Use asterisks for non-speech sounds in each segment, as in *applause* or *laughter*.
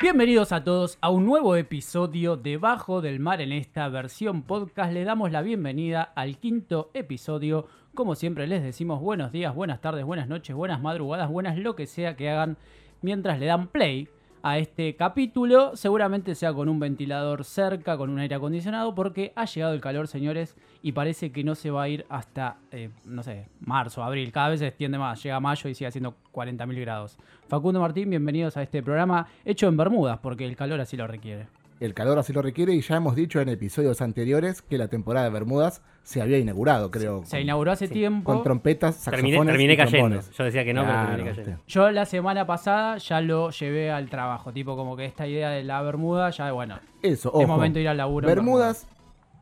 Bienvenidos a todos a un nuevo episodio de Bajo del Mar en esta versión podcast. Le damos la bienvenida al quinto episodio. Como siempre les decimos buenos días, buenas tardes, buenas noches, buenas madrugadas, buenas lo que sea que hagan mientras le dan play a este capítulo. Seguramente sea con un ventilador cerca, con un aire acondicionado, porque ha llegado el calor, señores, y parece que no se va a ir hasta, eh, no sé, marzo, abril. Cada vez se extiende más. Llega mayo y sigue haciendo 40.000 grados. Facundo Martín, bienvenidos a este programa hecho en Bermudas, porque el calor así lo requiere. El calor así lo requiere y ya hemos dicho en episodios anteriores que la temporada de Bermudas se había inaugurado, creo. Se inauguró hace tiempo. Con trompetas, Terminé, saxofones terminé y cayendo. trombones. Yo decía que no, Claro, pero terminé cayendo. Yo la semana pasada ya lo llevé al trabajo, tipo como que esta idea de la Bermuda, ya bueno, Eso, es ojo. momento de ir al laburo. Bermudas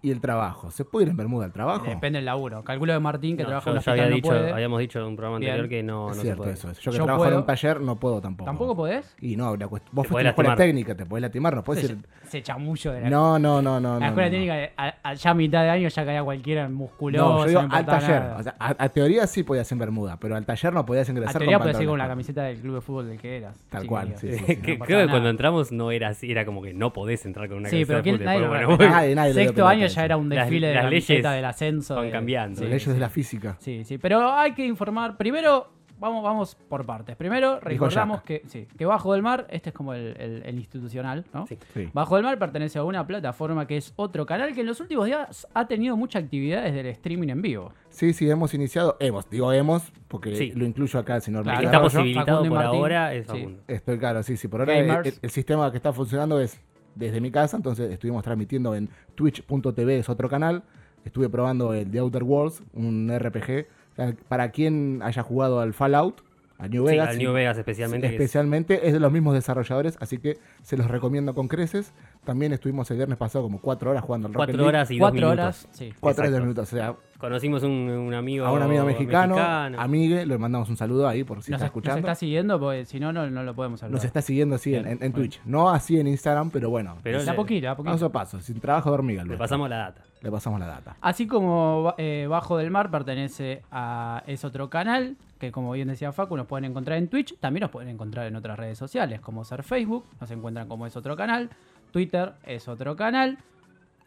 y el trabajo. ¿Se puede ir en Bermuda al trabajo? Depende del laburo. Calculo de Martín que No, trabaja yo en había no dicho, puede. habíamos dicho en un programa Bien. anterior que no, no es se cierto puede. eso. Yo que Yo trabajo en un taller no puedo tampoco. ¿Tampoco podés? Y no, la cuest- vos Te fuiste podés a la escuela técnica, te podés lastimar, no puedes Se, ir... se chamuyo de la, No, no, no, no. la escuela no. técnica. a- a- ya a mitad de año ya caía cualquiera musculoso. No, yo digo al taller. O sea, a, a teoría sí podías en Bermuda, pero al taller no podías a ingresar teoría con podés ir con la camiseta del club de fútbol del que eras. Tal cual, sí, *laughs* sí, Creo que cuando entramos no era así, era como que no podés entrar con una Sí, camiseta ¿quién, de nadie fútbol, lo pero. Nadie, Sexto año a ya era un Las- desfile de las la leyes del ascenso. van de- cambiando. sí, Las leyes sí, de la física. Sí, sí, pero hay que informar. Primero, vamos, vamos por partes. Primero, recordamos que, sí, que Bajo del Mar, este es como el, el- el institucional, ¿no? Sí. Sí. Bajo del Mar pertenece a una plataforma que es otro canal que en los últimos días ha tenido mucha actividad desde el streaming en vivo. Sí, sí, hemos iniciado, hemos, digo hemos, porque Sí. lo incluyo acá señor Claro, está posibilitado por Martín. ahora es. Estoy claro, sí, sí. Por ahora el- el sistema que está funcionando es desde mi casa, entonces estuvimos transmitiendo en twitch.tv, es otro canal. Estuve probando el The Outer Worlds, un RPG. O sea, Para quien haya jugado al Fallout, a New Sí, Vegas. al New Vegas especialmente. es- especialmente es de los mismos desarrolladores, así que se los recomiendo con creces. También estuvimos el viernes pasado como cuatro horas jugando al Rocket cuatro League. horas y dos Cuatro minutos. horas, sí. Cuatro horas y dos minutos. O sea, Conocimos un, un amigo a un amigo mexicano, a Migue, le mandamos un saludo ahí por si nos, está nos escuchando. está siguiendo porque si no, no, no lo podemos hablar. Nos está siguiendo así en, Bien, en- en bueno. Twitch. No así en Instagram, pero bueno. Pero a poquito, a poquito. Paso a paso, sin trabajo de hormiga. Le pasamos la data. Le pasamos la data. Así como eh, Bajo del Mar pertenece a Es Otro Canal, que como bien decía Facu, nos pueden encontrar en Twitch, también nos pueden encontrar en otras redes sociales, como ser Facebook, nos encuentran como Es Otro Canal, Twitter es Otro Canal,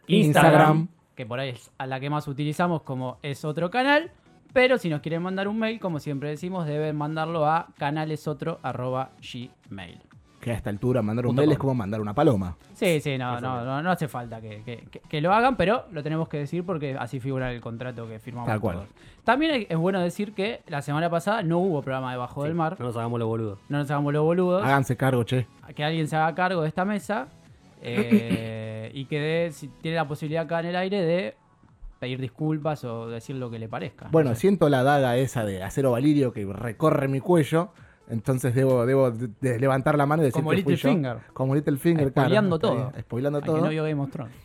Instagram, Instagram. Que por ahí es a la que más utilizamos como Es Otro Canal, pero si nos quieren mandar un mail, como siempre decimos, deben mandarlo a canalesotro.gmail. Que a esta altura mandar un mail es com. como mandar una paloma. Sí, sí, no, no, no, no hace falta que, que- que- que lo hagan, pero lo tenemos que decir porque así figura el contrato que firmamos. Tal cual. todos. También es bueno decir que la semana pasada no hubo programa de Bajo del Sí, Mar, No nos hagamos los boludos. no nos hagamos los boludos, Háganse cargo, che. que alguien se haga cargo de esta mesa eh, *laughs* y que dé- si tiene la posibilidad acá en el aire de pedir disculpas o decir lo que le parezca. Bueno, No sé. siento la daga esa de acero valirio que recorre mi cuello. Entonces debo, debo de- de levantar la mano y decir Como que fui Little yo. Finger. Como Little Finger. Spoileando todo. Spoileando Al que todo. no vio Game of Thrones. *laughs*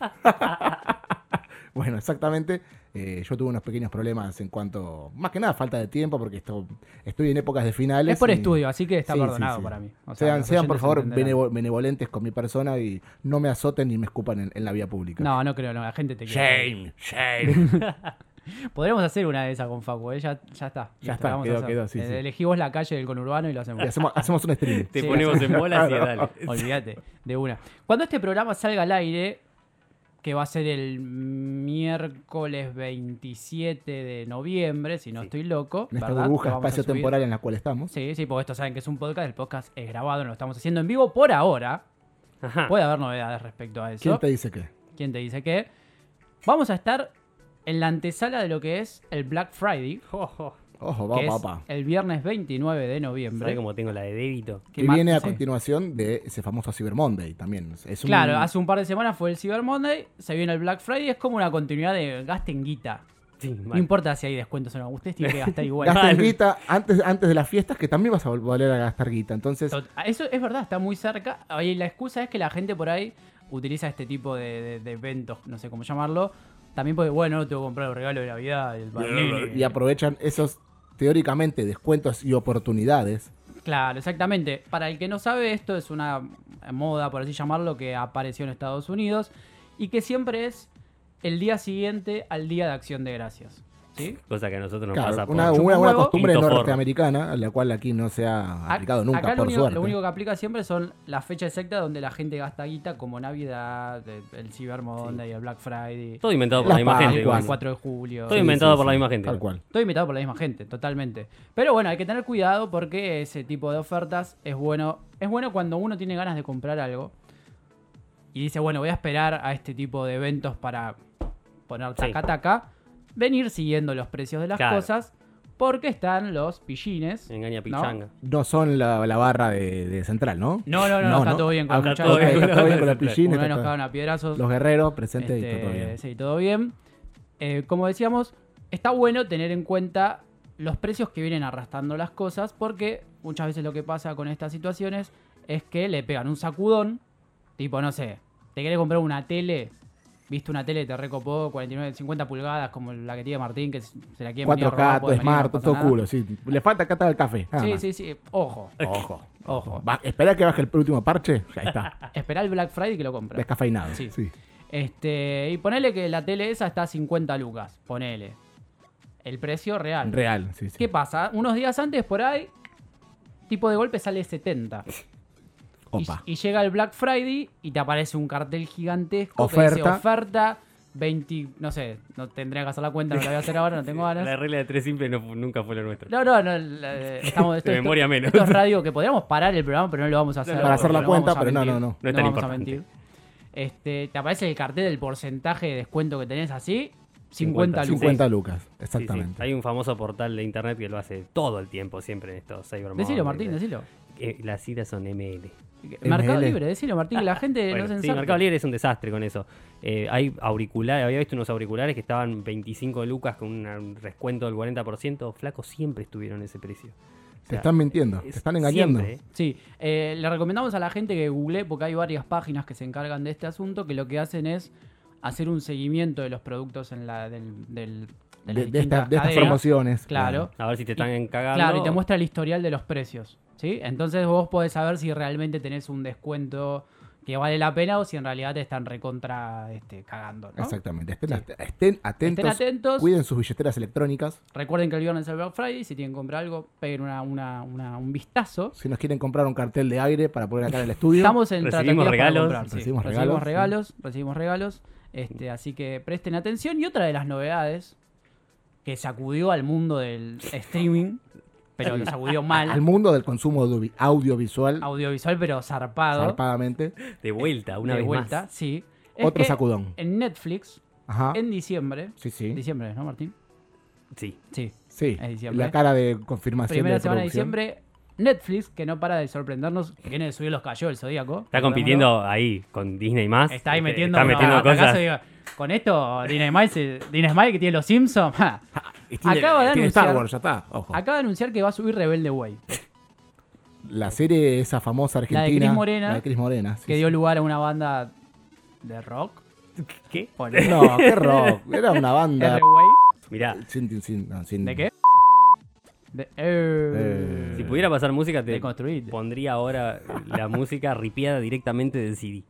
Bueno, exactamente. Eh, yo tuve unos pequeños problemas en cuanto. Más que nada, falta de tiempo, porque esto, estoy en épocas de finales. Es por y- estudio, así que está Sí, perdonado sí. para mí. O sea, Sean, por favor benevo- benevolentes con mi persona y no me azoten ni me escupan en, en la vía pública. No, no creo, no, la gente te quiere. Shame, shame. *laughs* Podríamos hacer una de esas con Facu, ¿eh? ya, ya está. Ya está, a quedó, hacer. quedó, sí, Eh, sí. Elegimos la calle del conurbano y lo hacemos. Y hacemos, hacemos un stream. Te Sí, ponemos en bolas y *laughs* dale. Olvídate, de una. Cuando este programa salga al aire, que va a ser el miércoles 27 de noviembre, si no Sí. estoy loco. En esta ¿verdad? burbuja espacio-temporal en la cual estamos. Sí, sí, porque esto saben que es un podcast, el podcast es grabado, no lo estamos haciendo en vivo por ahora. Ajá. Puede haber novedades respecto a eso. ¿Quién te dice qué? ¿Quién te dice qué? Vamos a estar en la antesala de lo que es el Black Friday, *laughs* Ojo. Que va, es papá. el viernes 29 de noviembre. ¿Sabes cómo tengo la de débito? Que viene a sí. continuación de ese famoso Cyber Monday también. Es un- Claro, hace un par de semanas fue el Cyber Monday, se viene el Black Friday, es como una continuidad de gasten guita. Sí, No importa si hay descuentos o no, ustedes tienen que gastar *laughs* igual. Gasten guita antes, antes de las fiestas, que también vas a vol- volver a gastar guita. Entonces, Tot- Eso es verdad, está muy cerca. Ahí la excusa es que la gente por ahí utiliza este tipo de, de- de eventos, no sé cómo llamarlo. También porque, bueno, tengo que comprar el regalo de Navidad, el y aprovechan esos teóricamente descuentos y oportunidades Claro, exactamente. Para el que no sabe, esto es una moda, por así llamarlo, que apareció en Estados Unidos y que siempre es el día siguiente al Día de Acción de Gracias. ¿Sí? Cosa que a nosotros nos Claro, pasa por... una, una un buena costumbre norteamericana, la cual aquí no se ha aplicado nunca, Acá lo único, suerte. lo único que aplica siempre son las fechas exactas donde la gente gasta guita, como Navidad, el- Cyber Monday, el Black Friday, Todo inventado por Las la misma gente. El 4 de julio. Todo inventado por la sí, misma gente. Tal cual. Todo invitado por la misma gente, totalmente. Pero bueno, hay que tener cuidado porque ese tipo de ofertas es bueno. Es bueno cuando uno tiene ganas de comprar algo y dice, bueno, voy a esperar a este tipo de eventos para poner Sí. Venir siguiendo los precios de las Claro. cosas porque están los pillines. Engaña pichanga. No son la, la barra de, de Central, ¿no? No, no, no, No, está no. todo bien con Ah, los está muchachos. todo bien está todo bien con los Central. pillines. Una vez está nos todo- cagaron a piedrazos. Los guerreros presentes y Este, está todo bien. Sí, todo bien. Eh, como decíamos, está bueno tener en cuenta los precios que vienen arrastrando las cosas, porque muchas veces lo que pasa con estas situaciones es que le pegan un sacudón, tipo, no sé, te querés comprar una tele, viste una tele, te recopó 49, 50 pulgadas, como la que tiene Martín, que se la quiere 4K, todo smart, todo culo, sí. Le falta acá el café. Sí, sí, sí, ojo, Ojo. ojo. Va, espera que baje el último parche. Ya está. *laughs* Esperá el Black Friday que lo compras. Descafeinado. Sí. Sí. Este, y ponele que la tele esa está a 50 lucas, ponele. El precio real. Real. Sí, sí. ¿Qué pasa? Unos días antes por ahí, tipo de golpe sale 70. Y, Opa. y llega el Black Friday y te aparece un cartel gigantesco que Oferta. dice oferta 20, no sé, no tendría que hacer la cuenta, no la voy a hacer ahora, no tengo *laughs* La ganas. regla de tres simple no nunca fue lo nuestro. No, no, no, la- *laughs* estamos esto, De esto- memoria menos. esto es radio que podríamos parar el programa, pero no lo vamos a hacer. Para hacer la no cuenta, pero no, mentir. no, no. No es tan vamos a mentir. Este, te aparece el cartel del porcentaje de descuento que tenés así, 50 50 lucas. 50 lucas. Sí, sí. Exactamente. Hay un famoso portal de internet que lo hace todo el tiempo, siempre en estos Cyber Decilo. Martín, decilo. Eh, las citas son ML. Mercado ML. Libre, decilo, Martín, que la gente Bueno, no se sí. Mercado Libre es un desastre con eso. Eh, hay auriculares, había visto unos auriculares que estaban 25 lucas con un descuento del 40%. Flacos siempre estuvieron en ese precio. O Te sea, están mintiendo. Te es están engañando. siempre, ¿eh? Sí, eh, le recomendamos a la gente que google, porque hay varias páginas que se encargan de este asunto, que lo que hacen es hacer un seguimiento de los productos en la, del, del- de, las De, de distintas estas- de estas cadenas. promociones. Claro. A ver si te están encagando. Claro, y te muestra el historial de los precios. ¿sí? Entonces vos podés saber si realmente tenés un descuento que vale la pena o si en realidad te están recontra este, cagando. ¿no? Exactamente. Estén, Sí. estén atentos. Estén atentos. Cuiden sus billeteras electrónicas. Recuerden que el viernes es el Black Friday. Si tienen que comprar algo, peguen una, una- una- un vistazo. Si nos quieren comprar un cartel de aire para poner acá en el estudio. Estamos en Recibimos regalos. comprar, sí. Recibimos recibimos regalos, regalos, recibimos regalos. Este, así que presten atención. Y otra de las novedades que sacudió al mundo del streaming, pero lo sacudió *laughs* mal, al mundo del consumo audio- audiovisual. audiovisual, pero zarpado, zarpadamente. De vuelta, una de vez vuelta, más. sí. Es Otro que sacudón. En Netflix, Ajá. en diciembre, Sí, sí. diciembre, ¿no, Martín? Sí. Sí. Sí. es diciembre. La cara de confirmación Primera de semana de diciembre, Netflix, que no para de sorprendernos, que viene de subir los cayó el Zodíaco. Está compitiendo ahí con Disney más. Está ahí Este, metiendo, Está metiendo no, acá cosas. con esto, Disney Smile que tiene los Simpsons, ja, *laughs* tiene, Acaba de tiene anunciar- Star Wars, ya está. Ojo. acaba de anunciar que va a subir Rebelde Way, La serie esa famosa La de argentina. Cris Morena, La de Cris Morena. sí, que sí. dio lugar a una banda de rock. ¿Qué? No, qué rock. Era una banda. *laughs* Mirá, Sin, sin- no, sin- ¿De qué? De, eh, Eh, si pudiera pasar música, te Deconstruite. pondría ahora la música ripiada directamente del CD.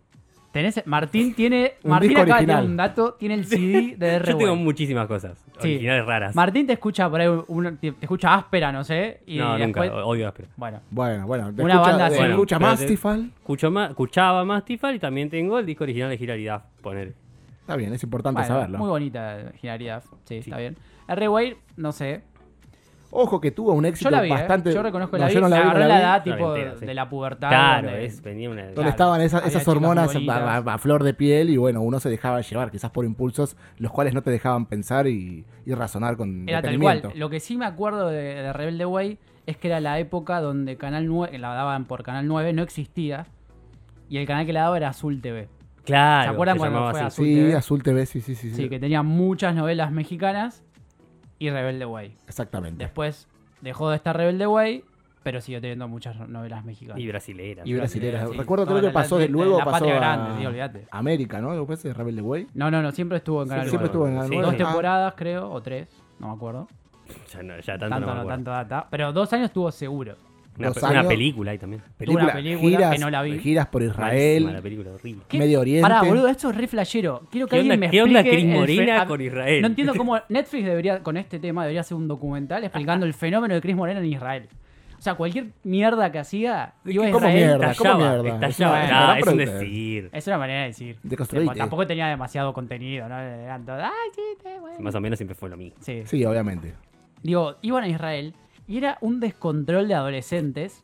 Tenés, Martín tiene. Un Martín disco acá tiene original. un dato, tiene el CD *laughs* de Yo tengo muchísimas cosas. Sí. Originales raras. Martín te escucha por ahí, un- te te escucha áspera, no sé. Y no, nunca. después- Odio áspera. Bueno, Bueno, bueno. te Una escucha, banda te así. escucha Bueno, Mastifal. Escucho ma- escuchaba Mastifal y también tengo el disco original de Hilary Duff, poner. Está bien, es importante bueno, saberlo. muy bonita genialidad. Sí, está bien. R-Way, no sé. Ojo que tuvo un éxito Yo la vi, ¿eh? bastante. Yo reconozco No, la vi. yo no la vi, no agarró la la vi. edad No tipo entera, sí. de la pubertad. Claro, donde- es, venía una. Donde Claro, estaban esas, hormonas a, a- bonitas. a flor de piel y bueno, uno se dejaba llevar quizás por impulsos los cuales no te dejaban pensar y, y razonar con Era tal cual. Lo que sí me acuerdo de, de Rebelde Way es que era la época donde Canal 9, la daban por Canal 9, no existía. Y el canal que la daba era Azul TV. Claro. ¿Se acuerdan cuando fue así. Azul Sí, TV? Azul TV, sí, sí, sí. Sí, sí. que tenía muchas novelas mexicanas y Rebelde Way. Exactamente. Después dejó de estar Rebelde Way, pero siguió teniendo muchas novelas mexicanas. Y brasilera. Y brasileras. sí. Recuerdo, No, creo que la- pasó, de, luego la pasó Patria a Grande, sí, olvídate. América, ¿no? Después de Rebelde Way. No, no, no, siempre estuvo en Canal Siempre 9. estuvo en Canal Sí, 9. Dos. Ah, temporadas, creo, o tres, no me acuerdo. Ya, no, ya tanto, Tanto, no me no, acuerdo. tanto data. Pero dos años estuvo seguro. Una, película ahí también. una película giras, que no la vi. giras por Malísima Israel, la película, horrible. ¿Qué? Medio Oriente. Pará, boludo, esto es re flashero. Quiero que ¿Qué alguien onda- me qué onda explique Cris el Morena con Israel? No entiendo *laughs* cómo Netflix debería, con este tema, debería hacer un documental explicando el fenómeno de Chris Morena en Israel. O sea, cualquier mierda que hacía, iba a ¿Cómo Israel. mierda? ¿Cómo mierda? estallaba. Es una Ah, es un decir. Es una manera de decir. Tipo, tampoco tenía demasiado contenido, ¿no? Eran todos, ay, sí, te- bueno". Más o menos siempre fue lo mismo. Sí. Sí, obviamente. Digo, iban a Israel y era un descontrol de adolescentes,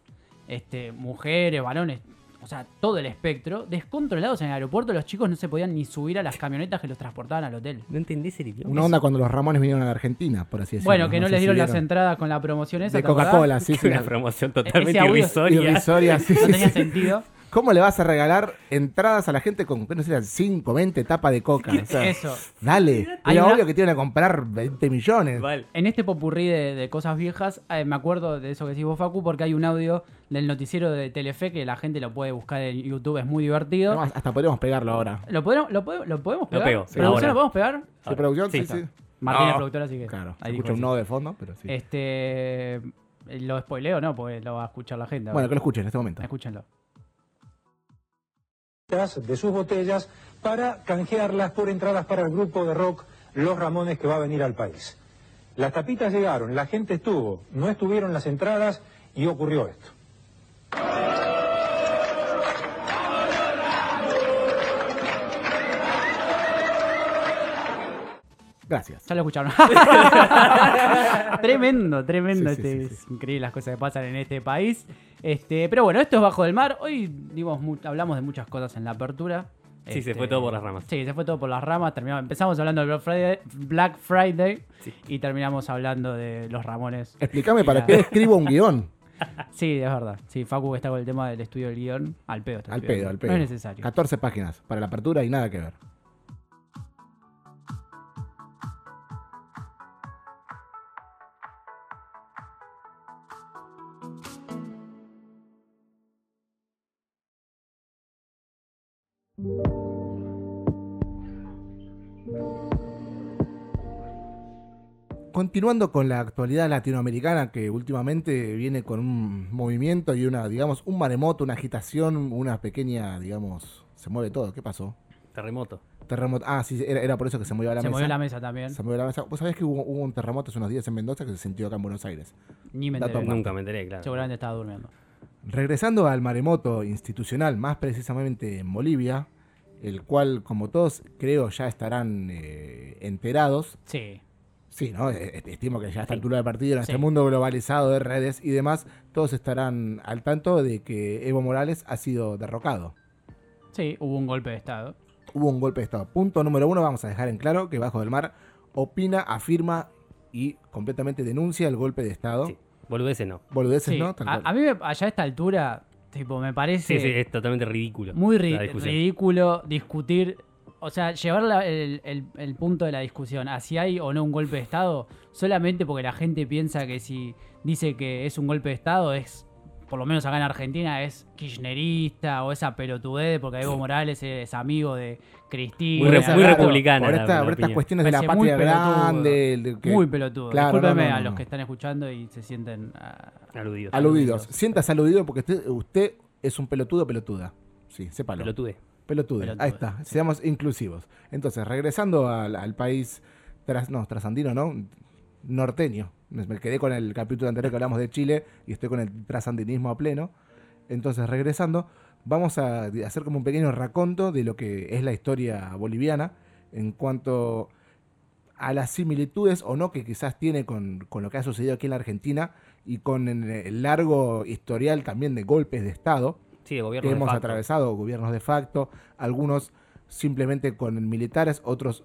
este, mujeres, varones, o sea, todo el espectro, descontrolados en el aeropuerto. Los chicos no se podían ni subir a las camionetas que los transportaban al hotel. No entendés el idioma. Una onda cuando los Ramones vinieron a la Argentina, por así decirlo. Bueno, que no, les si dieron las entradas con la promoción esa. De. Coca-Cola, sí, sí. Una promoción totalmente Ese audio- irrisoria. Irrisoria, sí, *laughs* No tenía sí. sentido. ¿Cómo le vas a regalar entradas a la gente con, no sé, 5, 20 tapas de coca? O sea, Eso. Dale. Hay Era una- obvio que te iban a comprar 20 millones. Vale. En este popurrí de, de cosas viejas, eh, me acuerdo de eso que decís vos, Facu, porque hay un audio del noticiero de Telefe que la gente lo puede buscar en YouTube, es muy divertido. Además, hasta podríamos pegarlo ahora. ¿Lo podemos, lo podemos, lo podemos pegar? pego, sí, ¿Producción ahora. lo podemos pegar? ¿Sí, producción? Sí, Sí, sí. Martín es No. productor, así que. Claro, ahí escucha un no de fondo, pero sí. Este. Lo spoileo, ¿no? Porque lo va a escuchar la gente. Bueno, que lo escuchen en este momento. Escúchenlo. De sus botellas para canjearlas por entradas para el grupo de rock Los Ramones que va a venir al país. Las tapitas llegaron, la gente estuvo, no estuvieron las entradas y ocurrió esto. Gracias. Ya lo escucharon. *laughs* tremendo, tremendo. Sí, este, sí, Es increíble las cosas que pasan en este país. Este, pero bueno, esto es Bajo del Mar. Hoy dimos mu- hablamos de muchas cosas en la apertura. Sí, se Este, fue todo por las ramas. Sí, se fue todo por las ramas. Terminamos, empezamos hablando del Black Friday, Black Friday Sí. y terminamos hablando de los Ramones. Explícame para *laughs* qué escribo un guion. Sí, es verdad. Sí, Facu está con el tema del estudio del guion. Al pedo. está Al pedo, al pedo. No es necesario. 14 páginas para la apertura y nada que ver. Continuando con la actualidad latinoamericana que últimamente viene con un movimiento y una, digamos, un maremoto, una agitación, una pequeña, digamos, se mueve todo. ¿Qué pasó? Terremoto. Terremoto. Ah, sí, era, era por eso que se movió la Se mesa. movió la mesa también. Se movió la mesa. ¿Vos sabés que hubo, hubo un terremoto hace unos días en Mendoza que se sintió acá en Buenos Aires? Ni me enteré. Nunca me enteré, claro. Seguramente estaba durmiendo. Regresando al maremoto institucional, más precisamente en Bolivia, el cual, como todos creo, ya estarán eh, enterados. Sí. Sí, ¿no? Estimo que ya a esta Sí. altura de partido, en Sí. este mundo globalizado de redes y demás, todos estarán al tanto de que Evo Morales ha sido derrocado. Sí, hubo un golpe de estado. Hubo un golpe de Estado. Punto número uno, vamos a dejar en claro que Bajo del Mar opina, afirma y completamente denuncia el golpe de Estado. Sí. Boludeces no. Boludeces, Sí, ¿no? Tal a, cual. a mí me- allá a esta altura, tipo, me parece Sí, sí, es totalmente ridículo. muy ri- ridículo discutir, o sea, llevar la- el, el- el punto de la discusión a si hay o no un golpe de Estado, solamente porque la gente piensa que si dice que es un golpe de Estado es, por lo menos acá en Argentina, es kirchnerista o esa pelotudez porque Evo Morales es amigo de Cristina. Muy muy republicana Por, la- esta- la por estas cuestiones de la muy patria pelotudo. grande. que- Muy pelotudo. Claro, Discúlpeme no, no, a los que están escuchando y se sienten... ah, Aludido. Aludidos. Aludidos. Sientas aludido porque usted, usted es un pelotudo pelotuda. Sí, sépalo. Pelotude. Pelotudo, Ahí está. Seamos inclusivos. Entonces, regresando al, al país tras, no, trasandino, ¿no? Norteño. Me me quedé con el capítulo anterior que hablamos de Chile y estoy con el trasandinismo a pleno. Entonces, regresando, vamos a hacer como un pequeño raconto de lo que es la historia boliviana en cuanto a las similitudes o no que quizás tiene con, con lo que ha sucedido aquí en la Argentina y con el largo historial también de golpes de Estado Sí, que hemos facto. atravesado, gobiernos de facto, algunos simplemente con militares, otros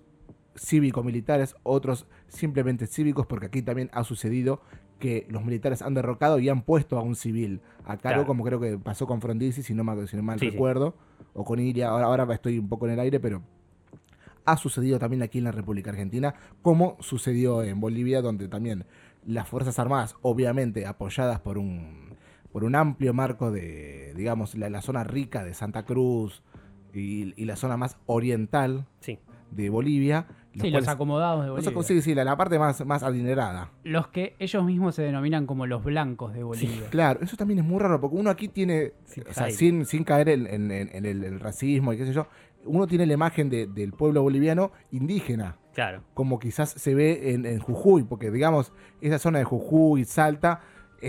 cívico-militares, otros simplemente cívicos, porque aquí también ha sucedido que los militares han derrocado y han puesto a un civil a cargo, Claro. como creo que pasó con Frondizi, si no, mal- si no mal Sí, sí. recuerdo, o con Iria, ahora, ahora estoy un poco en el aire, pero ha sucedido también aquí en la República Argentina, como sucedió en Bolivia, donde también las Fuerzas Armadas, obviamente apoyadas por un, por un amplio marco de, digamos, la, la zona rica de Santa Cruz y, y la zona más oriental Sí. de Bolivia, los Sí, los acomodados de Bolivia. sí, sí, la, la parte más, más adinerada. Los que ellos mismos se denominan como los blancos de Bolivia. Claro, eso también es muy raro, porque uno aquí tiene, Sin o sea, caer. sin, sin caer en, en- en- en el, el racismo y qué sé yo, uno tiene la imagen de- del pueblo boliviano indígena, Claro. como quizás se ve en, en Jujuy, porque digamos, esa zona de Jujuy, Salta,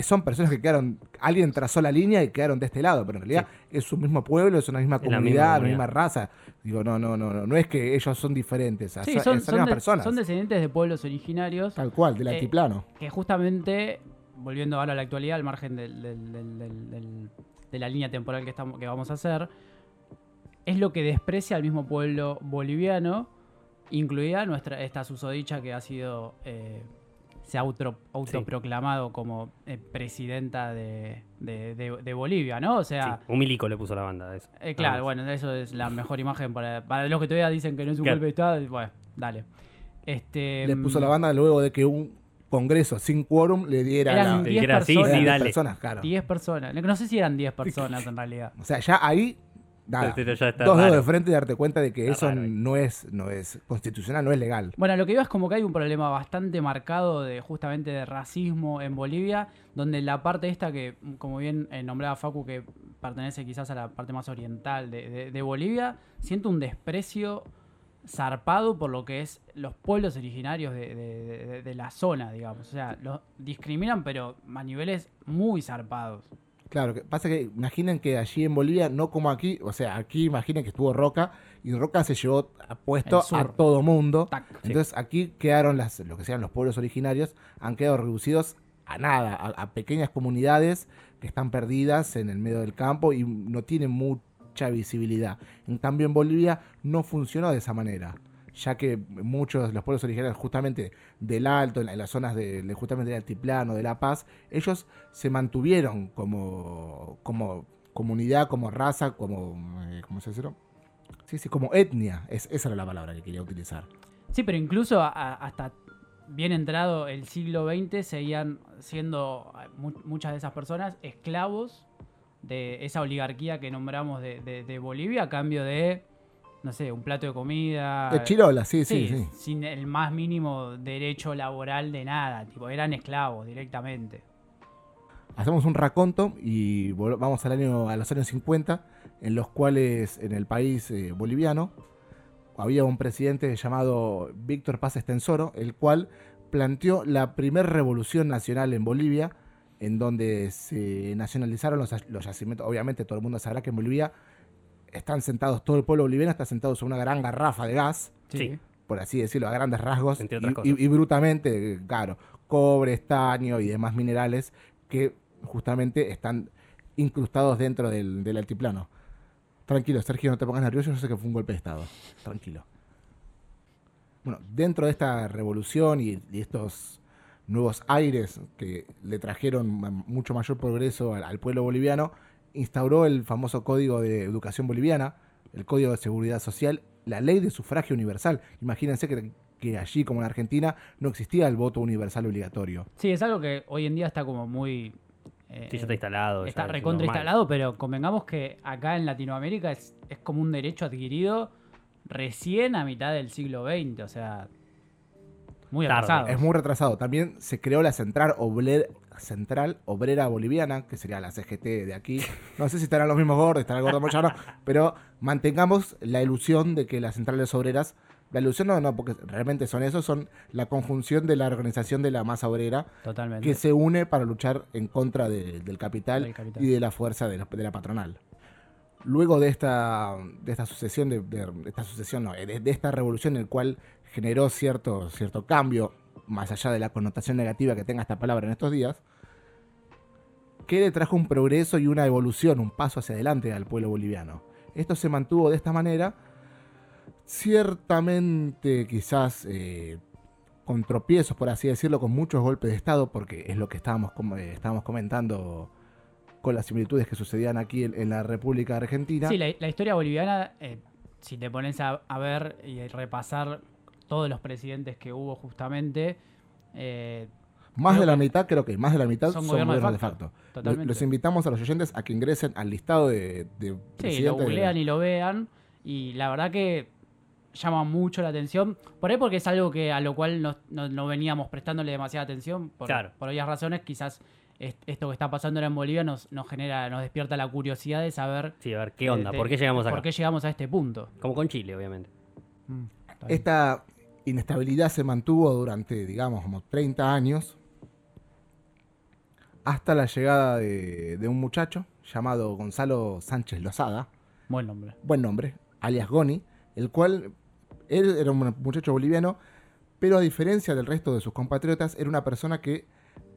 son personas que quedaron, alguien trazó la línea y quedaron de este lado, pero en realidad es un mismo pueblo, es una misma Es la misma comunidad, la misma raza. Digo, no, no, no, no, no es que ellos son diferentes, Sí, son, son, de- personas, son descendientes de pueblos originarios tal cual, del Eh, altiplano. que justamente, volviendo ahora a la actualidad, al margen del- del- del- del- del- de la línea temporal que, estamos, que vamos a hacer, es lo que desprecia al mismo pueblo boliviano, incluida nuestra esta susodicha que ha sido, eh, se ha auto- autoproclamado como eh, presidenta de, de- de- de Bolivia, ¿no? O sea, Sí, un milico le puso la banda a eso. eh, claro, Vamos. bueno, eso es la *laughs* mejor imagen para, para los que todavía dicen que no es un Claro. golpe de Estado, bueno, dale. Este, Le puso la mm, banda luego de que un congreso sin quórum le diera Eran la, Te 10 dijera, sí, personas. sí, personas, claro. 10 personas. No sé si eran 10 personas en realidad. O sea, ya ahí, nada, Pero ya está dos dedos de frente y darte cuenta de que Está eso raro no es, no es constitucional, no es legal. Bueno, lo que veo es como que hay un problema bastante marcado de justamente de racismo en Bolivia, donde la parte esta que, como bien eh, nombraba Facu, que pertenece quizás a la parte más oriental de, de- de Bolivia, siento un desprecio zarpado por lo que es los pueblos originarios de, de- de- de la zona, digamos. O sea, los discriminan, pero a niveles muy zarpados. Claro, que pasa que imaginen que allí en Bolivia, no como aquí, o sea, aquí imaginen que estuvo Roca y Roca se llevó puesto a todo mundo. Tac. Entonces aquí quedaron las, lo que sean los pueblos originarios, han quedado reducidos a nada, a, a pequeñas comunidades que están perdidas en el medio del campo y no tienen mucha visibilidad. En cambio en Bolivia no funcionó de esa manera, ya que muchos de los pueblos originarios justamente del Alto, en, la- en las zonas de, justamente del Altiplano, de La Paz, ellos se mantuvieron como, como comunidad, como raza, como, eh, ¿cómo se dice? Sí, sí, como etnia, es, esa era la palabra que quería utilizar. Sí, pero incluso hasta bien entrado el siglo XX seguían siendo eh, mu- muchas de esas personas esclavos de esa oligarquía que nombramos de Bolivia a cambio de, no sé, un plato de comida. De Chirola, sí, sí, Sí, sin el más mínimo derecho laboral de nada, tipo, eran esclavos directamente. Hacemos un raconto y vamos al año, a los años 50, en los cuales en el país eh, boliviano había un presidente llamado Víctor Paz Estensoro, el cual planteó la primera revolución nacional en Bolivia, en donde se nacionalizaron los, los yacimientos. Obviamente todo el mundo sabrá que en Bolivia están sentados, todo el pueblo boliviano está sentado sobre una gran garrafa de gas, Sí. por así decirlo, a grandes rasgos, Entre y, otras y- cosas. y brutamente, claro, cobre, estaño y demás minerales que justamente están incrustados dentro del, del altiplano. Tranquilo, Sergio, no te pongas nervioso, yo sé que fue un golpe de Estado. Tranquilo. Bueno, dentro de esta revolución y, y estos nuevos aires que le trajeron mucho mayor progreso al, al pueblo boliviano, instauró el famoso Código de Educación Boliviana, el Código de Seguridad Social, la Ley de Sufragio Universal. Imagínense que, que allí, como en Argentina, no existía el voto universal obligatorio. Sí, es algo que hoy en día está como muy... eh, Sí, ya está instalado. Está recontra instalado, pero convengamos que acá en Latinoamérica es, es como un derecho adquirido recién a mitad del siglo XX, o sea, muy Tarde. atrasado. Es muy retrasado. También se creó la Central, Obler- Central Obrera Boliviana, que sería la CGT de aquí. No sé si estarán los mismos gordos, estará el gordo Moyano, pero mantengamos la ilusión de que las centrales obreras, la ilusión no, no, porque realmente son eso, son la conjunción de la organización de la masa obrera Totalmente. que se une para luchar en contra de- del, capital Del capital. y de la fuerza de la, de la patronal. Luego de esta, de esta sucesión, de, de- de esta sucesión, no, de, de esta revolución en el cual generó cierto, cierto cambio, más allá de la connotación negativa que tenga esta palabra en estos días, que le trajo un progreso y una evolución, un paso hacia adelante al pueblo boliviano. Esto se mantuvo de esta manera, ciertamente quizás eh, con tropiezos, por así decirlo, con muchos golpes de Estado, porque es lo que estábamos, eh, estábamos comentando con las similitudes que sucedían aquí en, la República Argentina. Sí, la, historia boliviana, eh, si te pones a, a ver y repasar todos los presidentes que hubo justamente, eh, más de la que mitad, creo que más de la mitad son son, gobiernos de gobiernos de facto, totalmente. Los invitamos a los oyentes a que ingresen al listado de, de sí, lo presidentes de- googlean y lo vean, y la verdad que llama mucho la atención. Por ahí porque es algo que a lo cual no, no- no veníamos prestándole demasiada atención. Por, Claro. por obvias razones, quizás es- esto que está pasando ahora en Bolivia nos, nos genera, nos despierta la curiosidad de saber Sí, a ver, ¿qué onda? de- ¿Por qué llegamos acá? ¿Por qué llegamos a este punto? Como con Chile, obviamente. Mm. Esta inestabilidad se mantuvo durante, digamos, como 30 años, hasta la llegada de, de un muchacho llamado Gonzalo Sánchez Lozada, Buen nombre. buen nombre, alias Goni, el cual él era un muchacho boliviano, pero a diferencia del resto de sus compatriotas, era una persona que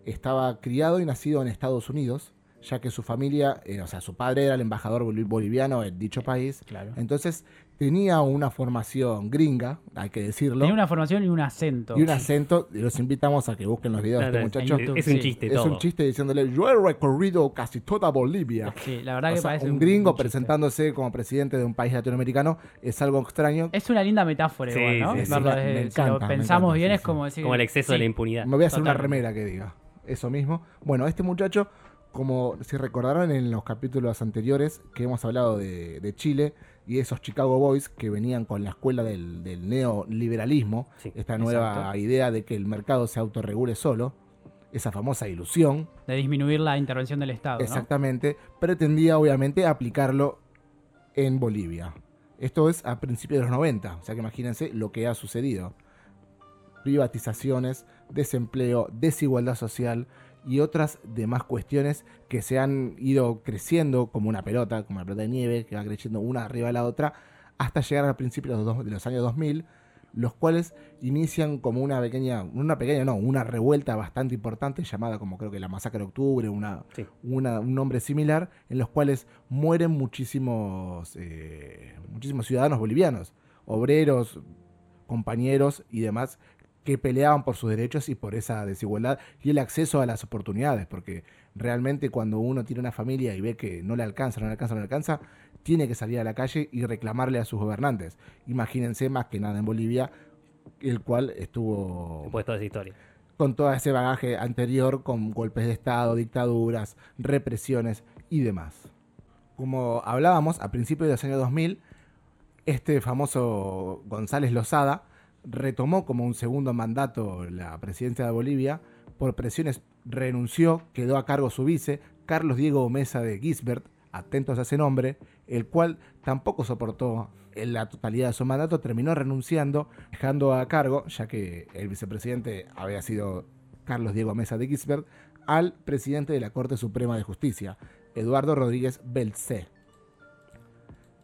estaba criado y nacido en Estados Unidos, ya que su familia, eh, o sea, su padre era el embajador boli- boliviano en dicho país, Claro. entonces tenía una formación gringa, hay que decirlo. Tenía una formación y un acento. Y un acento, y los invitamos a que busquen los videos de No, este muchacho. Es un chiste Es todo. un chiste diciéndole, yo he recorrido casi toda Bolivia. Sí, la verdad O que sea, parece un gringo chiste. presentándose como presidente de un país latinoamericano es algo extraño. Es una linda metáfora Sí, igual, ¿no? sí, sí. Verlo Me desde- si encanta, lo me pensamos encanta, bien sí, es como decir... Como el exceso sí, de la impunidad. Me voy a hacer una remera que diga eso mismo. Bueno, este muchacho, como si recordaron en los capítulos anteriores que hemos hablado de, de Chile y esos Chicago Boys que venían con la escuela del, del neoliberalismo, Sí, esta nueva exacto. idea de que el mercado se autorregule solo, esa famosa ilusión, De disminuir la intervención del Estado, ¿no? exactamente, pretendía obviamente aplicarlo en Bolivia. Esto es a principios de los 90, o sea que imagínense lo que ha sucedido. Privatizaciones, desempleo, desigualdad social y otras demás cuestiones que se han ido creciendo como una pelota, como una pelota de nieve, que va creciendo una arriba de la otra, hasta llegar a principios de los, dos- de los años 2000, los cuales inician como una pequeña, una pequeña no, una revuelta bastante importante llamada como creo que la masacre de octubre, una, Sí. una- un nombre similar, en los cuales mueren muchísimos, eh, muchísimos ciudadanos bolivianos, obreros, compañeros y demás que peleaban por sus derechos y por esa desigualdad y el acceso a las oportunidades, porque realmente cuando uno tiene una familia y ve que no le alcanza, no le alcanza, no le alcanza, tiene que salir a la calle y reclamarle a sus gobernantes. Imagínense más que nada en Bolivia, el cual estuvo toda esa historia. con todo ese bagaje anterior, con golpes de Estado, dictaduras, represiones y demás. Como hablábamos, a principios de los años 2000, este famoso González Lozada retomó como un segundo mandato la presidencia de Bolivia, por presiones renunció, quedó a cargo su vice, Carlos Diego Mesa de Gisbert, atentos a ese nombre, el cual tampoco soportó en la totalidad de su mandato, terminó renunciando, dejando a cargo, ya que el vicepresidente había sido Carlos Diego Mesa de Gisbert, al presidente de la Corte Suprema de Justicia, Eduardo Rodríguez Belcé.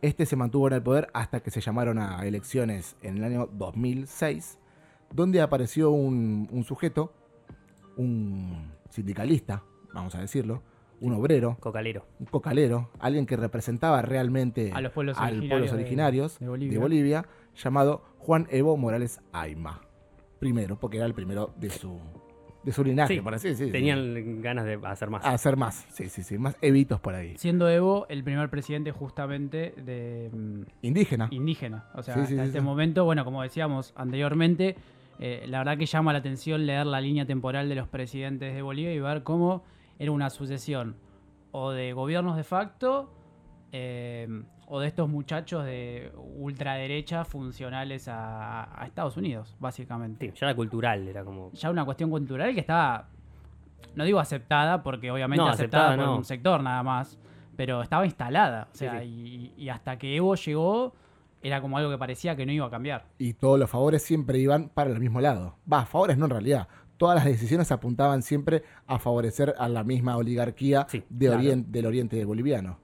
Este se mantuvo en el poder hasta que se llamaron a elecciones en el año 2006, donde apareció un, un sujeto, un sindicalista, vamos a decirlo, un obrero, Cocalero. un cocalero, alguien que representaba realmente A los pueblos al originarios pueblos de- originarios de de Bolivia. Bolivia. llamado Juan Evo Morales Aima. Primero, porque era el primero de su, de su linaje, Sí, por así decirlo. Tenían ganas de hacer más. Hacer más, sí, sí, sí, más evitos por ahí. Siendo Evo el primer presidente justamente de mm, Indígena. indígena. O sea, Sí, sí, hasta sí, este sí. momento, bueno, como decíamos anteriormente, eh, la verdad que llama la atención leer la línea temporal de los presidentes de Bolivia y ver cómo era una sucesión o de gobiernos de facto eh, o de estos muchachos de ultraderecha funcionales a, a Estados Unidos, básicamente. Sí, ya era cultural, era como. Ya una cuestión cultural que estaba, no digo aceptada, porque obviamente No, aceptada, aceptada por no. un sector nada más, pero estaba instalada. O sea, sí. Y, y hasta que Evo llegó, era como algo que parecía que no iba a cambiar. y todos los favores siempre iban para el mismo lado. Va, favores no en realidad. Todas las decisiones apuntaban siempre a favorecer a la misma oligarquía Sí, de claro. orien- del oriente boliviano,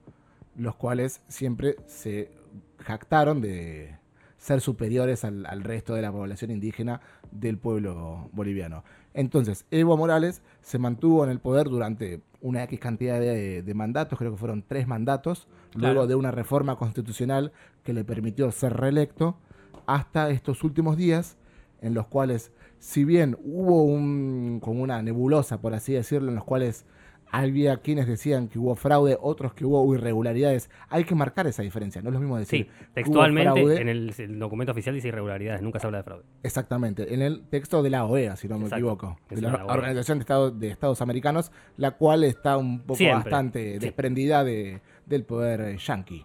los cuales siempre se jactaron de ser superiores al, al resto de la población indígena del pueblo boliviano. Entonces, Evo Morales se mantuvo en el poder durante una X cantidad de, de mandatos, creo que fueron tres mandatos, luego de una reforma constitucional que le permitió ser reelecto, hasta estos últimos días, en los cuales, si bien hubo un, como una nebulosa, por así decirlo, en los cuales había quienes decían que hubo fraude, otros que hubo irregularidades, hay que marcar esa diferencia, no es lo mismo decir Sí, textualmente en el, el documento oficial dice irregularidades, nunca se habla de fraude. Exactamente, en el texto de la OEA, si no me equivoco, de la. Organización de Estados, de Estados Americanos, la cual está un poco Siempre, bastante sí. desprendida de, del poder eh, yanqui.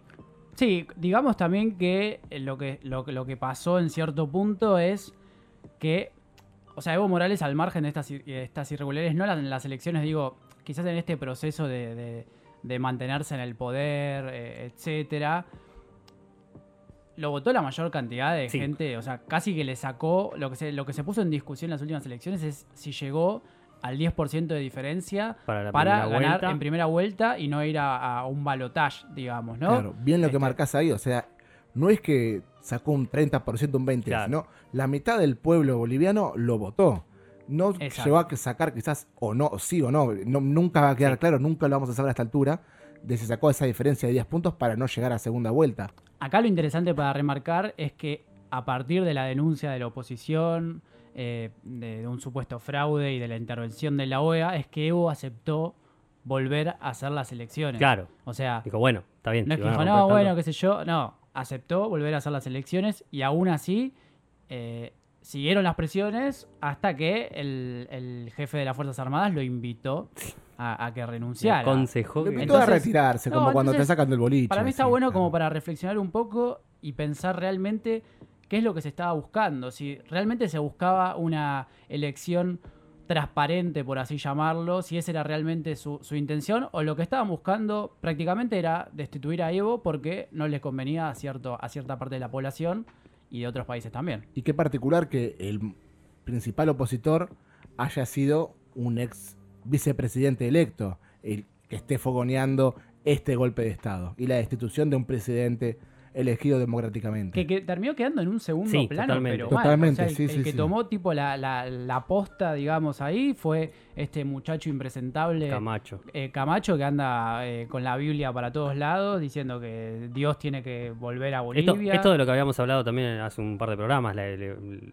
Sí, digamos también que eh, lo que, lo, que- lo que pasó en cierto punto es que, o sea, Evo Morales al margen de estas, de estas irregularidades, no las- en las elecciones, digo, quizás en este proceso de, de- de mantenerse en el poder, eh, etcétera, lo votó la mayor cantidad de Sí. gente, o sea, casi que le sacó, lo que, se, lo que se puso en discusión en las últimas elecciones es si llegó al 10% de diferencia Para la para primera ganar vuelta. en primera vuelta y no ir a, a un balotage, digamos, ¿no? Claro, bien lo que Este- marcás ahí, o sea, no es que sacó un 30%, un 20%, Claro. sino la mitad del pueblo boliviano lo votó. No Exacto. llegó a que sacar quizás o no, o sí o no, no, nunca va a quedar Sí. claro, nunca lo vamos a saber a esta altura, de si sacó esa diferencia de 10 puntos para no llegar a segunda vuelta. Acá lo interesante para remarcar es que a partir de la denuncia de la oposición, eh, de, de un supuesto fraude y de la intervención de la OEA, es que Evo aceptó volver a hacer las elecciones. Claro. O sea, Dijo, bueno, está bien. no es que a dijo, no, tanto". bueno, qué sé yo, no, aceptó volver a hacer las elecciones y aún así eh, siguieron las presiones hasta que el, el jefe de las Fuerzas Armadas lo invitó a, a que Le renunciara. aconsejó Lo que- invitó a Entonces- retirarse, no, como cuando te entonces, sacan del boliche. Para mí está así, bueno claro. como para reflexionar un poco y pensar realmente qué es lo que se estaba buscando. Si realmente se buscaba una elección transparente, por así llamarlo, si esa era realmente su, su intención, o lo que estaban buscando prácticamente era destituir a Evo porque no les convenía a, cierto, a cierta parte de la población y de otros países también. Y qué particular que el principal opositor haya sido un ex vicepresidente electo, el que esté fogoneando este golpe de Estado y la destitución de un presidente elegido democráticamente. Que, que terminó quedando en un segundo Sí, plano, totalmente. pero mal. Totalmente, O sea, el, sí, el sí, que sí. tomó tipo la, la, la posta, digamos, ahí fue este muchacho impresentable. Camacho. eh, Camacho que anda eh, con la Biblia para todos lados diciendo que Dios tiene que volver a Bolivia. esto de lo que habíamos hablado también hace un par de programas, la-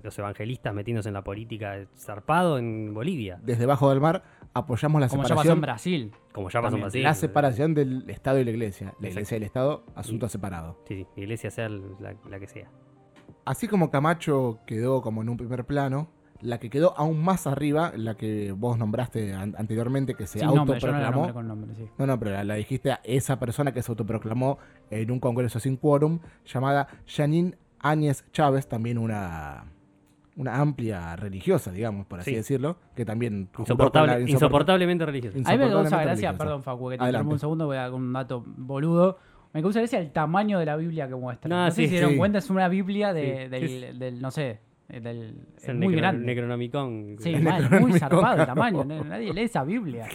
los evangelistas metiéndose en la política zarpado en Bolivia, Desde Bajo del Mar apoyamos la como ya pasó en separación, Brasil. como ya pasó en. Brasil. la separación del Estado y la Iglesia. La Exacto. Iglesia y el Estado, asunto separado. Sí, sí, la iglesia sea la, la que sea. Así como Camacho quedó como en un primer plano, la que quedó aún más arriba, la que vos nombraste an- anteriormente, que se Sin nombre, yo no la autoproclamó. nombré con nombre, sí. No, no, pero la, la dijiste a esa persona que se autoproclamó en un congreso sin quórum, llamada Janine Áñez Chávez, también una, una amplia religiosa, digamos, por así Sí. decirlo, que también... Insoportable, la- insoporta- insoportablemente religioso. A mí me causa gracia, religiosa. perdón Facu, que te un segundo, voy a dar un dato boludo. Me causa gracia el tamaño de la Biblia que muestra. No sé sí, si se dieron sí. cuenta, es una Biblia de, Sí, del, sí. del, no sé, del, Es es el muy necro- grande. Necronomicon. Sí, El mal, muy zarpado el tamaño. Nadie lee esa Biblia.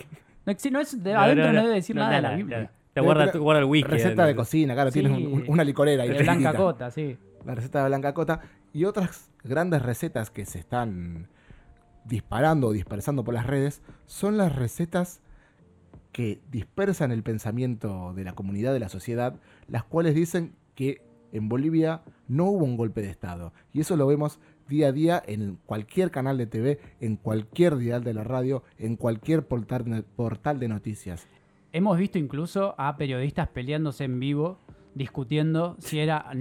No, no es, de No, adentro no, no, no, debe decir no, nada de la Biblia. nada. Te guarda, te guarda el whisky. Receta de cocina, claro, Sí. tienes un- un- una licorera ahí De Blanca. Cota, sí. la receta de Blanca Cota y otras grandes recetas que se están disparando o dispersando por las redes son las recetas que dispersan el pensamiento de la comunidad, de la sociedad, las cuales dicen que en Bolivia no hubo un golpe de Estado. Y eso lo vemos día a día en cualquier canal de TV, en cualquier dial de la radio, en cualquier portal, de noticias. Hemos visto incluso a periodistas peleándose en vivo, discutiendo si era,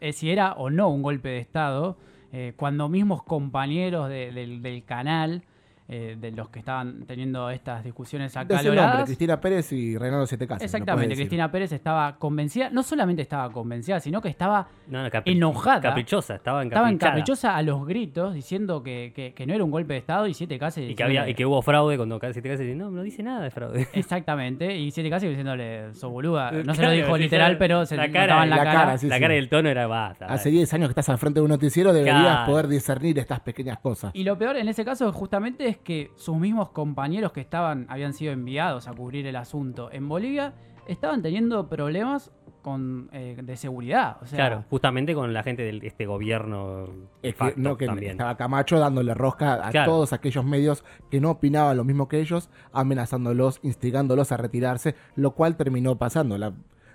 eh, si era o no un golpe de Estado, eh, cuando mismos compañeros de- del, del canal, eh, de los que estaban teniendo estas discusiones Decí el nombre, acaloradas, Cristina Pérez y Reinaldo Siete Casas. exactamente. Cristina Pérez estaba convencida, no solamente estaba convencida, sino que estaba No, no, capri- enojada. Caprichosa, estaba estaba encaprichada. encaprichosa a los gritos diciendo que, que- que no era un golpe de Estado y siete casas Y que, había, y que hubo fraude cuando casi te casas no, no dice nada de fraude. *laughs* Exactamente, y siete casas diciéndole, sos boluda. No se lo dijo literal, pero se La la cara, notaba en la, la cara. cara, sí, la sí. cara y el tono era basta. Hace 10 años que estás al frente de un noticiero, deberías Claro. poder discernir estas pequeñas cosas. Y lo peor en ese caso justamente es que sus mismos compañeros que estaban, habían sido enviados a cubrir el asunto en Bolivia, estaban teniendo problemas con, eh, de seguridad. O sea, Claro, justamente con la gente de este gobierno Es que, no, que también. estaba Camacho dándole rosca a Claro. todos aquellos medios que no opinaban lo mismo que ellos, amenazándolos, instigándolos a retirarse, lo cual terminó pasando. La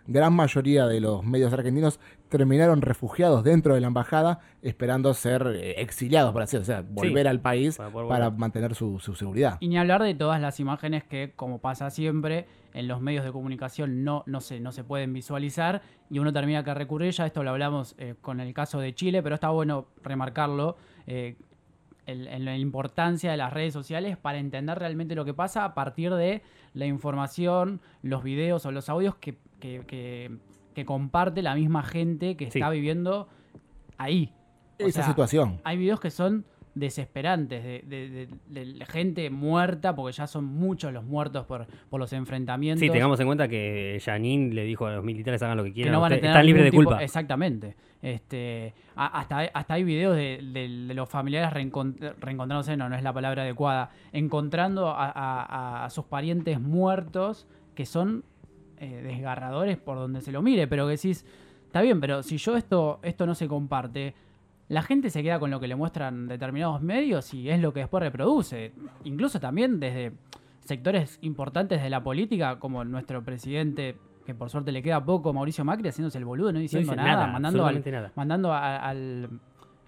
gran mayoría de los medios argentinos terminaron refugiados dentro de la embajada, esperando ser eh, exiliados, por así decirlo, o sea, volver al país para mantener su, su seguridad. Y ni hablar de todas las imágenes que, como pasa siempre, en los medios de comunicación no, no, se, no se pueden visualizar y uno termina que recurrir. Ya esto lo hablamos eh, con el caso de Chile, pero está bueno remarcarlo. eh, en la importancia de las redes sociales para entender realmente lo que pasa a partir de la información, los videos o los audios que, que- que que comparte la misma gente que Sí. está viviendo ahí. O Esa sea, situación. Hay videos que son desesperantes, de, de- de- de gente muerta, porque ya son muchos los muertos por, por los enfrentamientos. Sí, tengamos en cuenta que Janine le dijo a los militares hagan lo que que quieran. no van a tener están libres de tipo- culpa. Exactamente. Este, hasta, hasta hay videos de, los familiares reencon- reencontrándose, no, no es la palabra adecuada, encontrando a, a- a sus parientes muertos que son eh, desgarradores por donde se lo mire, pero que decís, está bien, pero si yo esto, esto no se comparte, la gente se queda con lo que le muestran determinados medios y es lo que después reproduce. Incluso también desde sectores importantes de la política, como nuestro presidente, que por suerte le queda poco, Mauricio Macri, haciéndose el boludo, no diciendo nada, nada, mandando, al, nada. mandando a- al,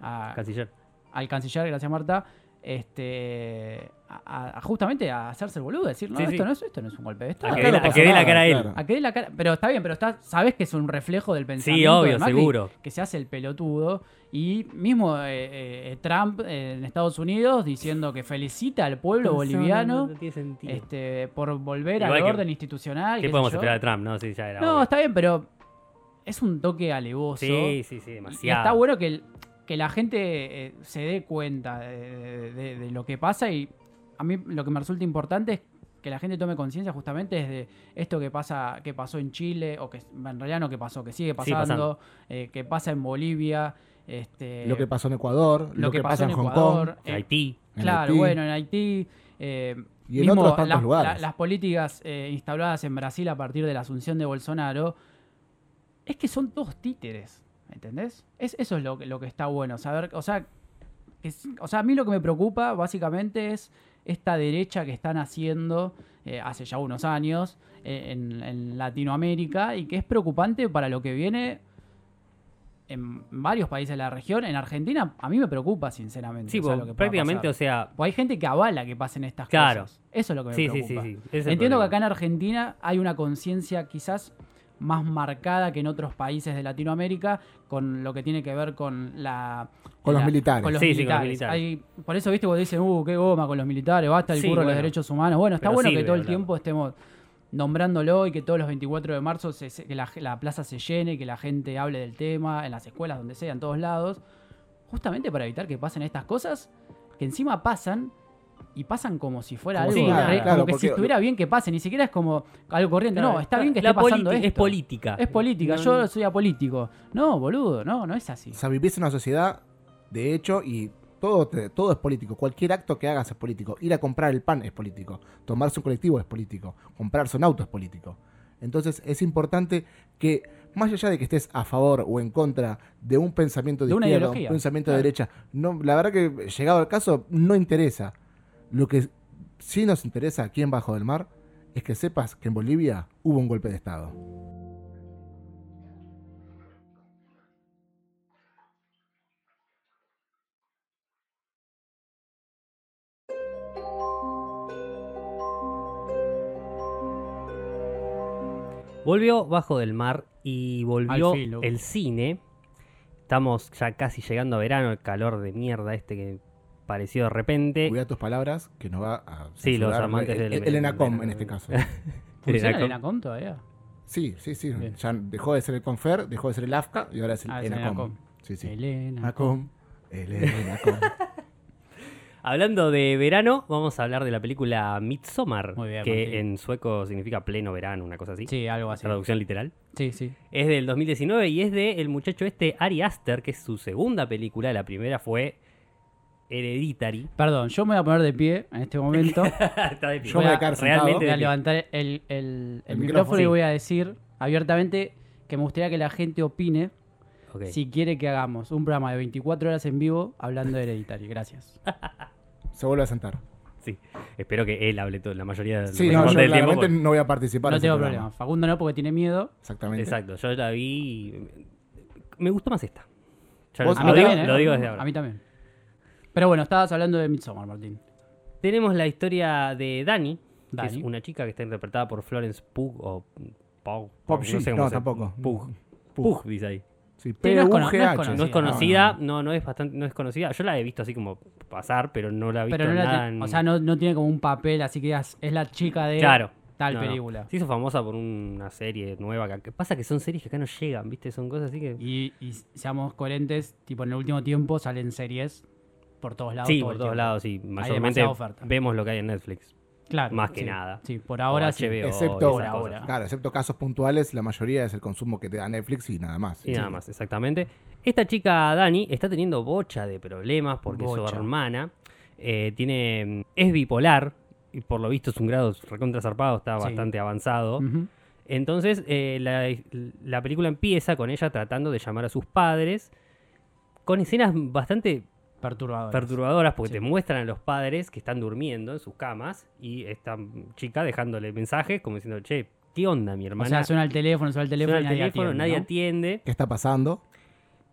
a- Canciller. al canciller, gracias Marta, este, a- a- justamente a hacerse el boludo, decir, no, Sí, esto, sí. No es, esto no es un golpe de Estado. A que no la- a que dé la cara a él. claro. A que dé la cara, pero está bien, pero está, sabes que es un reflejo del pensamiento Sí, obvio, de Macri, seguro. que se hace el pelotudo y mismo eh, eh, Trump eh, en Estados Unidos diciendo que felicita al pueblo boliviano No tiene sentido. este, por volver Igual al que- orden institucional. ¿Qué qué podemos esperar de Trump? No, sí, ya era No, obvio. está bien, pero es un toque alevoso. Sí, sí, sí, Y demasiado. está bueno que, el- que la gente eh, se dé cuenta de, de- de lo que pasa y a mí lo que me resulta importante es que la gente tome conciencia justamente es de esto que pasa que pasó en Chile o que en realidad no que pasó que sigue pasando, pasando. eh, que pasa en Bolivia este Lo que pasó en Ecuador, lo, que, pasa en Hong Ecuador, Kong. eh, Haití. en Claro, Haití. bueno, en Haití. eh, Y en mismo otros tantos las- lugares. la- las políticas eh, instauradas en Brasil a partir de la asunción de Bolsonaro, es que son todos títeres, ¿entendés? Es, eso es lo, que- lo que está bueno, saber, o sea, o sea, a mí lo que me preocupa básicamente es esta derecha que están haciendo eh, hace ya unos años eh, en, en Latinoamérica y que es preocupante para lo que viene en varios países de la región. En Argentina a mí me preocupa, sinceramente. Sí, o sea, porque lo que pueda prácticamente, o sea, Pues hay gente que avala que pasen estas Claro. cosas. Eso es lo que me sí, preocupa. sí, sí. Entiendo que acá en Argentina hay una conciencia quizás más marcada que en otros países de Latinoamérica con lo que tiene que ver con la... Con los militares. Con los Sí, sí, con los militares. Hay- por eso, viste, cuando dicen, uh, qué goma con los militares, basta el Sí, curro de los derechos humanos. Bueno, está Pero bueno sirve que todo el tiempo estemos nombrándolo y que todos los 24 de marzo se- se- que la, la plaza se llene, que la gente hable del tema, en las escuelas, donde sea, en todos lados, justamente para evitar que pasen estas cosas que encima pasan y pasan como si fuera Como algo, re- claro, como que si estuviera bien que pase, ni siquiera es como algo corriente, no, está bien que La esté pasando esto. Es política. Es política, No, yo soy apolítico. No, boludo, no, no es así. O sea, vivís en una sociedad, de hecho, y todo, te- todo es político. Cualquier acto que hagas es político. Ir a comprar el pan es político. Tomarse un colectivo es político. Comprarse un auto es político. Entonces es importante que, más allá de que estés a favor o en contra de un pensamiento de, De izquierda, un pensamiento claro. de derecha, no, la verdad que llegado al caso no interesa. Lo que sí nos interesa aquí en Bajo del Mar es que sepas que en Bolivia hubo un golpe de Estado. Volvió Bajo del Mar y volvió el cine. Estamos ya casi llegando a verano, el calor de mierda este que pareció de repente. Cuida tus palabras, que nos va a. Sí, los amantes el, del- el ENACOM en este caso. *laughs* ¿Funciona Elena el ENACOM todavía? Sí, sí, sí. Ya dejó de ser el Confer, dejó de ser el AFCA y ahora es el Ah, ENACOM. Sí, sí. El ENACOM. ENACOM. El *laughs* ENACOM. Hablando de verano, vamos a hablar de la película Midsommar, Muy bien, que Martín. en sueco significa pleno verano, una cosa así. Sí, algo así. Traducción literal. Sí, sí. Es del 2019 y es de el muchacho este Ari Aster, que es su segunda película. La primera fue Hereditary. Perdón, yo me voy a poner de pie en este momento. *laughs* Está de pie. Yo voy a realmente voy a de levantar el, el- el El micrófono y voy a decir abiertamente que me gustaría que la gente opine si quiere que hagamos un programa de 24 horas en vivo hablando de Hereditary. Gracias. *laughs* Se vuelve a sentar. Sí. Espero que él hable todo, la mayoría del Sí, no, yo del tiempo. claramente no voy a participar No tengo programa. problema. Facundo no porque tiene miedo. Exactamente. Exacto, yo la vi. y Me gustó más esta. Lo, A mí lo digo, también, ¿eh? lo digo desde ahora. A mí también. Pero bueno, estabas hablando de Midsommar, Martín. Tenemos la historia de Dani, que es una chica que está interpretada por Florence Pugh o Pug. Pop no sé cómo no, tampoco. Pugh. Pug. Pugh, dice ahí. Sí, Sí, no no es conocida. No es no, conocida, no, no es bastante, no es conocida. Yo la he visto así como pasar, pero no la he visto Pero no nada en- O sea, no, no tiene como un papel, así que es la chica de. Claro, tal No, no. película. Se hizo famosa por una serie nueva. Que, que pasa que son series que acá no llegan, ¿viste? Son cosas así que. Y, y seamos coherentes, tipo en el último tiempo salen series por todos lados. Sí, todo por todos tiempo. lados, sí. Mayormente oferta. vemos lo que hay en Netflix. Claro. más que sí. nada. Sí, por ahora sí. Excepto- Por ahora. Claro, excepto casos puntuales, la mayoría es el consumo que te da Netflix y nada más. Y nada más, exactamente. Esta chica, Dani, está teniendo bocha de problemas porque su hermana eh, tiene es bipolar y por lo visto es un grado recontra zarpado, está Sí. bastante avanzado. Entonces, eh, la, la película empieza con ella tratando de llamar a sus padres con escenas bastante Perturbador. perturbadoras porque Sí. te muestran a los padres que están durmiendo en sus camas y esta chica dejándole mensajes como diciendo, che, ¿qué onda mi o hermana? sea, suena el teléfono, suena el teléfono, Suena y el nadie teléfono, atiende, nadie ¿no? atiende. ¿Qué está pasando?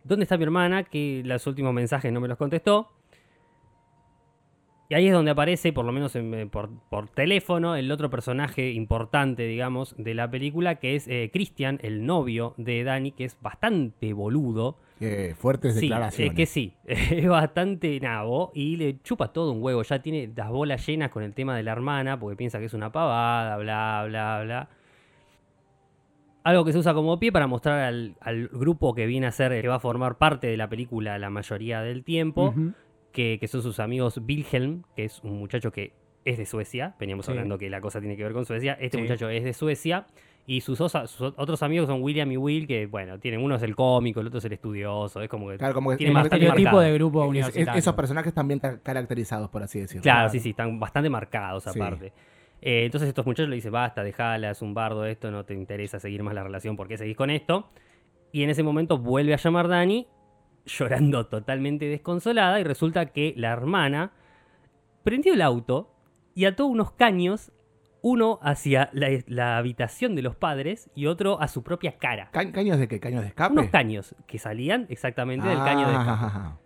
¿Dónde está mi hermana? Que los últimos mensajes no me los contestó. Y ahí es donde aparece, por lo menos en- eh, por, por teléfono, el otro personaje importante, digamos, de la película, que es eh, Christian, el novio de Dani, que es bastante boludo. Qué fuertes Sí, declaraciones. es que sí, *laughs* es bastante nabo y le chupa todo un huevo. Ya tiene las bolas llenas con el tema de la hermana porque piensa que es una pavada, bla, bla, bla. Algo que se usa como pie para mostrar al, al grupo que viene a ser, que va a formar parte de la película la mayoría del tiempo, que, que son sus amigos Wilhelm, que es un muchacho que es de Suecia. Veníamos Sí. hablando que la cosa tiene que ver con Suecia. Este Sí. muchacho es de Suecia. Y sus, osa- sus otros amigos son William y Will, que bueno, tienen uno es el cómico, el otro es el estudioso. Es como que Claro, como que tiene bastante marcado. de grupo Es- es- universitario. esos personajes también están caracterizados, por así decirlo. Claro, Claro. sí, sí, están bastante marcados Sí. aparte. Eh, entonces estos muchachos le dicen, basta, dejala, es un bardo esto, no te interesa seguir más la relación, ¿por qué seguís con esto? Y en ese momento vuelve a llamar Dani, llorando *laughs* totalmente desconsolada, y resulta que la hermana prendió el auto y ató unos caños, uno hacia la, la habitación de los padres y otro a su propia cara. Ca- ¿Caños de qué? ¿Caños de escape? Unos caños que salían exactamente del caño de Ah, escape. ajá, ajá.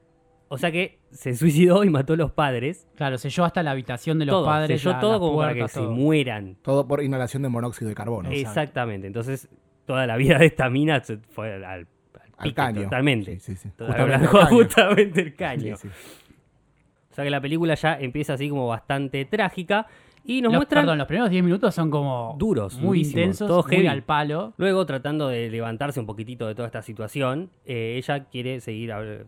O sea que se suicidó y mató a los padres. Claro, selló hasta la habitación de los todo, padres. selló la- todo como para que se mueran. Todo por inhalación de monóxido de carbono. Exactamente. Entonces, toda la vida de esta mina se fue al, al Al pique caño. totalmente. Sí, sí, sí. Justamente caño. justamente el caño. Sí, sí. O sea que la película ya empieza así como bastante trágica y nos Los- muestran Perdón, los primeros 10 minutos son como Duros, muy intensos, todo muy heavy. al palo. Luego, tratando de levantarse un poquitito de toda esta situación, eh, ella quiere seguir a-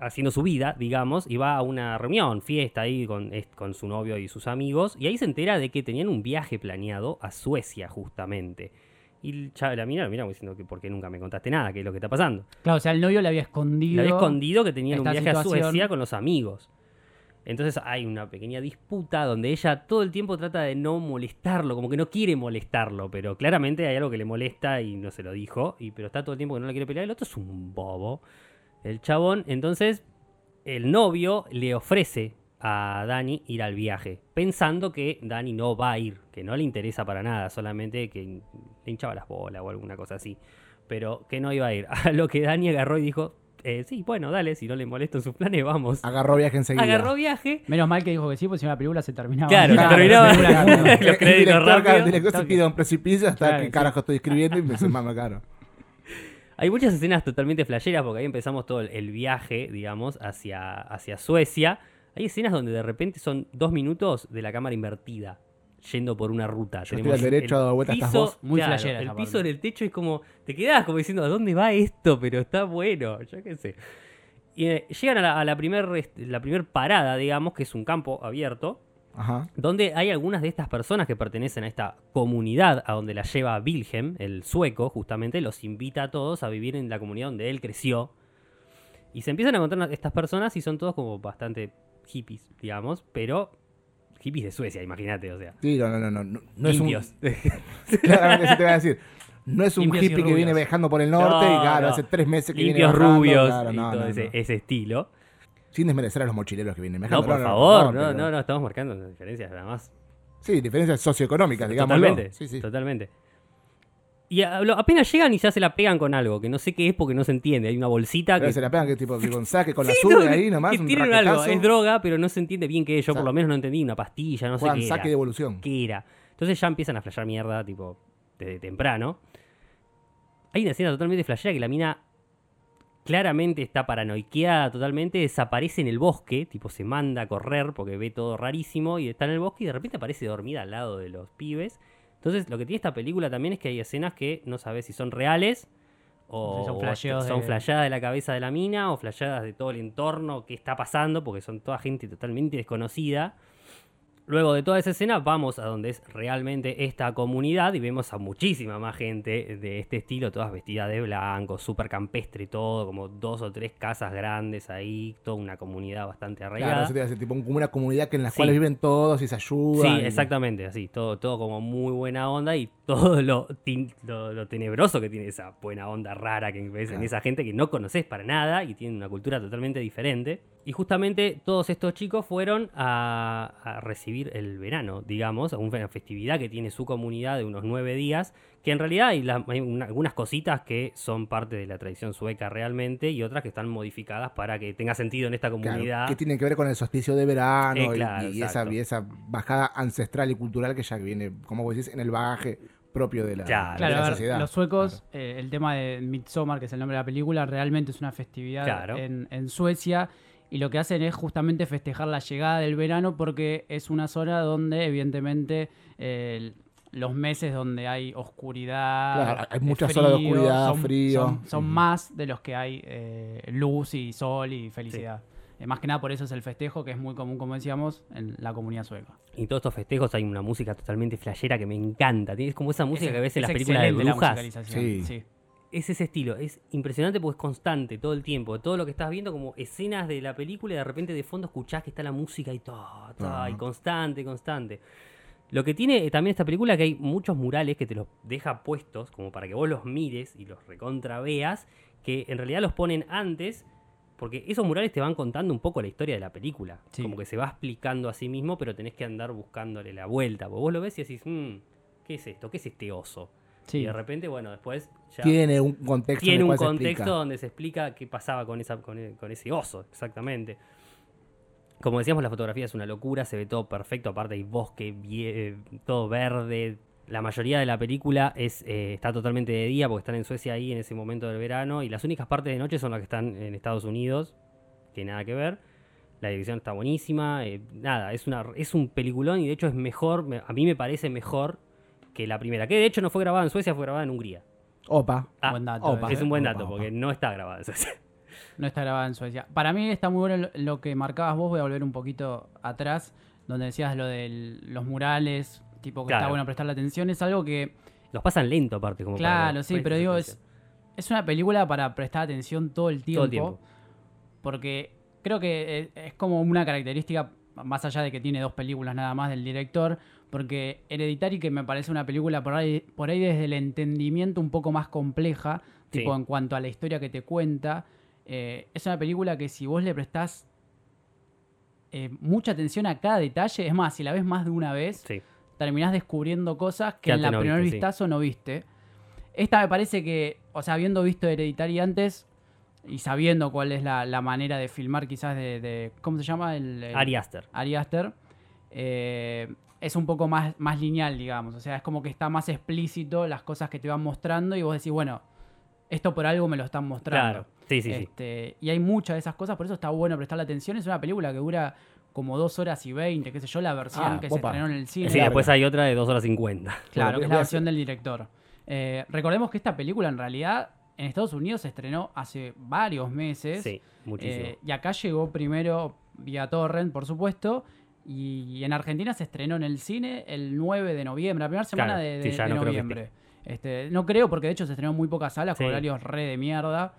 haciendo su vida, digamos, y va a una reunión, fiesta ahí con, con su novio y sus amigos, y ahí se entera de que tenían un viaje planeado a Suecia, justamente. Y la mira, mira, como diciendo que por qué nunca me contaste nada, qué es lo que está pasando. Claro, o sea, el novio le había escondido. Le había escondido que tenían un viaje a. Suecia con los amigos. Entonces hay una pequeña disputa donde ella todo el tiempo trata de no molestarlo, como que no quiere molestarlo, pero claramente hay algo que le molesta y no se lo dijo, y, pero está todo el tiempo que no le quiere pelear. El otro es un bobo, el chabón. Entonces el novio le ofrece a Dani ir al viaje, pensando que Dani no va a ir, que no le interesa para nada, solamente que le hinchaba las bolas o alguna cosa así, pero que no iba a ir. *laughs* A lo que Dani agarró y dijo, eh, sí, bueno, dale, si no le molesto sus planes, vamos. Agarró viaje enseguida. Agarró viaje. Menos mal que dijo que sí, porque si no la película se terminaba. Claro, Claro, se terminaba. *laughs* Los El créditos director, el director se tira un precipicio hasta Claro, que sí. carajo estoy escribiendo y me dice, mama, caro. Hay muchas escenas totalmente flasheras porque ahí empezamos todo el, el viaje, digamos, hacia, hacia Suecia. Hay escenas donde de repente son dos minutos de la cámara invertida, yendo por una ruta. Yo estoy al derecho, el vuelta, estás piso- vos. Muy claro, flashera El esa piso parte. en el techo es como, te quedás como diciendo, ¿a dónde va esto? Pero está bueno, yo qué sé. Y eh, llegan a la, a la primer, este, la primer parada, digamos, que es un campo abierto, Ajá. donde hay algunas de estas personas que pertenecen a esta comunidad a donde la lleva Wilhelm, el sueco, justamente, los invita a todos a vivir en la comunidad donde él creció. Y se empiezan a encontrar estas personas y son todos como bastante hippies, digamos, pero hippies de Suecia, imagínate, o sea. Sí, no, no, no. No, no, no es un. *laughs* Claramente se te va a decir. No es un Limpios hippie que viene viajando por el norte y No, claro, no. hace tres meses que viene limpios bajando, rubios claro, y no, todo no, ese, no. ese estilo. Sin desmerecer a los mochileros que vienen No, viajando. por favor, no, no, no, estamos marcando diferencias nada más. Sí, diferencias socioeconómicas, digamos. Totalmente, Sí, sí. totalmente. Y a- lo- apenas llegan y ya se la pegan con algo, que no sé qué es porque no se entiende. Hay una bolsita Pero que se la pegan que tipo que con saque, con la no, ahí nomás, que un tienen algo, es droga, pero no se entiende bien qué es. Yo O sea, por lo menos no entendí una pastilla, no sé qué saque de era. evolución. qué era. Entonces ya empiezan a flashear mierda, tipo, desde temprano. Hay una escena totalmente flashera que la mina claramente está paranoiqueada totalmente, desaparece en el bosque, tipo se manda a correr porque ve todo rarísimo y está en el bosque y de repente aparece dormida al lado de los pibes Entonces, lo que tiene esta película también es que hay escenas que no sabes si son reales o son o son de- flasheadas de la cabeza de la mina o flasheadas de todo el entorno, qué está pasando, porque son toda gente totalmente desconocida. Luego de toda esa escena vamos a donde es realmente esta comunidad y vemos a muchísima más gente de este estilo, todas vestidas de blanco, súper campestre todo, como dos o tres casas grandes ahí, toda una comunidad bastante arraigada. Claro, tipo como una comunidad que en la Sí. cual viven todos y se ayudan. Sí, y- exactamente, así, todo, todo como muy buena onda y todo lo, lo, lo tenebroso que tiene esa buena onda rara que ves en esa gente que no conoces para nada y tiene una cultura totalmente diferente. Y justamente todos estos chicos fueron a, a recibir el verano, digamos, a una festividad que tiene su comunidad de unos nueve días, que en realidad hay, la- hay una- algunas cositas que son parte de la tradición sueca realmente y otras que están modificadas para que tenga sentido en esta Claro, comunidad. que tienen que ver con el solsticio de verano Eh, y- claro, y, esa, exacto. y esa bajada ancestral y cultural que ya viene, como vos decís, en el bagaje propio de la, Claro, de Claro, la a ver, sociedad. los suecos, eh, el tema de Midsommar, que es el nombre de la película, realmente es una festividad Claro. en, en Suecia. Y lo que hacen es justamente festejar la llegada del verano porque es una zona donde, evidentemente, eh, los meses donde hay oscuridad. Claro, hay muchas horas de frío, oscuridad, son- frío. Son, más de los que hay eh, luz y sol y felicidad. Eh, más que nada por eso es el festejo, que es muy común, como decíamos, en la comunidad sueca. Y en todos estos festejos hay una música totalmente flashera que me encanta. Tienes como esa música Es- que ves en es las películas de la brujas. musicalización, Sí. sí. Es ese estilo, es impresionante porque es constante todo el tiempo. Todo lo que estás viendo como escenas de la película y de repente de fondo escuchás que está la música y todo, todo, y constante, constante. Lo que tiene eh, también esta película es que hay muchos murales que te los deja puestos como para que vos los mires y los recontra veas, que en realidad los ponen antes porque esos murales te van contando un poco la historia de la película. Sí. Como que se va explicando a sí mismo, pero tenés que andar buscándole la vuelta. Porque vos lo ves y decís, "Mm, ¿qué es esto? ¿Qué es este oso? Sí. Y de repente, bueno, después ya Tiene un contexto en tiene el un cual contexto explica. donde se explica qué pasaba con, esa, con, e- con ese oso, exactamente. Como decíamos, la fotografía es una locura, se ve todo perfecto, aparte hay bosque, vie- eh, todo verde. La mayoría de la película es, eh, está totalmente de día porque están en Suecia ahí en ese momento del verano y las únicas partes de noche son las que están en Estados Unidos, que nada que ver. La dirección está buenísima, eh, nada, es, una, es un peliculón y de hecho es mejor, me- a mí me parece mejor que la primera, que de hecho no fue grabada en Suecia, fue grabada en Hungría. Opa. Ah, Buen dato. opa. Es un buen dato, opa. porque no está grabado en Suecia. *laughs* No está grabada en Suecia. Para mí está muy bueno lo, que marcabas vos. Voy a volver un poquito atrás, donde decías lo de los murales, tipo que Claro. está bueno prestarle atención. Es algo que, Los pasan lento, aparte. Como claro, sí, pero digo, es, es una película para prestar atención todo el tiempo. Todo el tiempo. Porque creo que es como una característica, más allá de que tiene dos películas nada más del director, porque Hereditary, que me parece una película por ahí, por ahí desde el entendimiento un poco más compleja, tipo en cuanto a la historia que te cuenta, eh, es una película que si vos le prestás eh, mucha atención a cada detalle, es más, si la ves más de una vez, Sí. terminás descubriendo cosas que en la no primer viste, sí. vistazo no viste. Esta me parece que, o sea, habiendo visto Hereditary antes y sabiendo cuál es la, la manera de filmar quizás de, de- ¿cómo se llama? El, el- Ari Aster. Ari Aster, eh, es un poco más, más lineal, digamos. O sea, es como que está más explícito las cosas que te van mostrando y vos decís, bueno, esto por algo me lo están mostrando. Claro. Sí, sí, sí. Este, Y hay muchas de esas cosas, por eso está bueno prestarle atención. Es una película que dura como dos horas y veinte, qué sé yo, la versión Ah, que se estrenó en el cine. Sí, después hay otra de 2 horas 50. Claro, que es la versión del director. Eh, recordemos que esta película en realidad en Estados Unidos se estrenó hace varios meses. Sí, muchísimo. Eh, y acá llegó primero vía Torrent, por supuesto. Y en Argentina se estrenó en el cine el 9 de noviembre, la primera semana Claro, de, sí, de- ya de no creo que noviembre. Este, no creo, porque de hecho se estrenó en muy pocas salas con Sí. horarios re de mierda.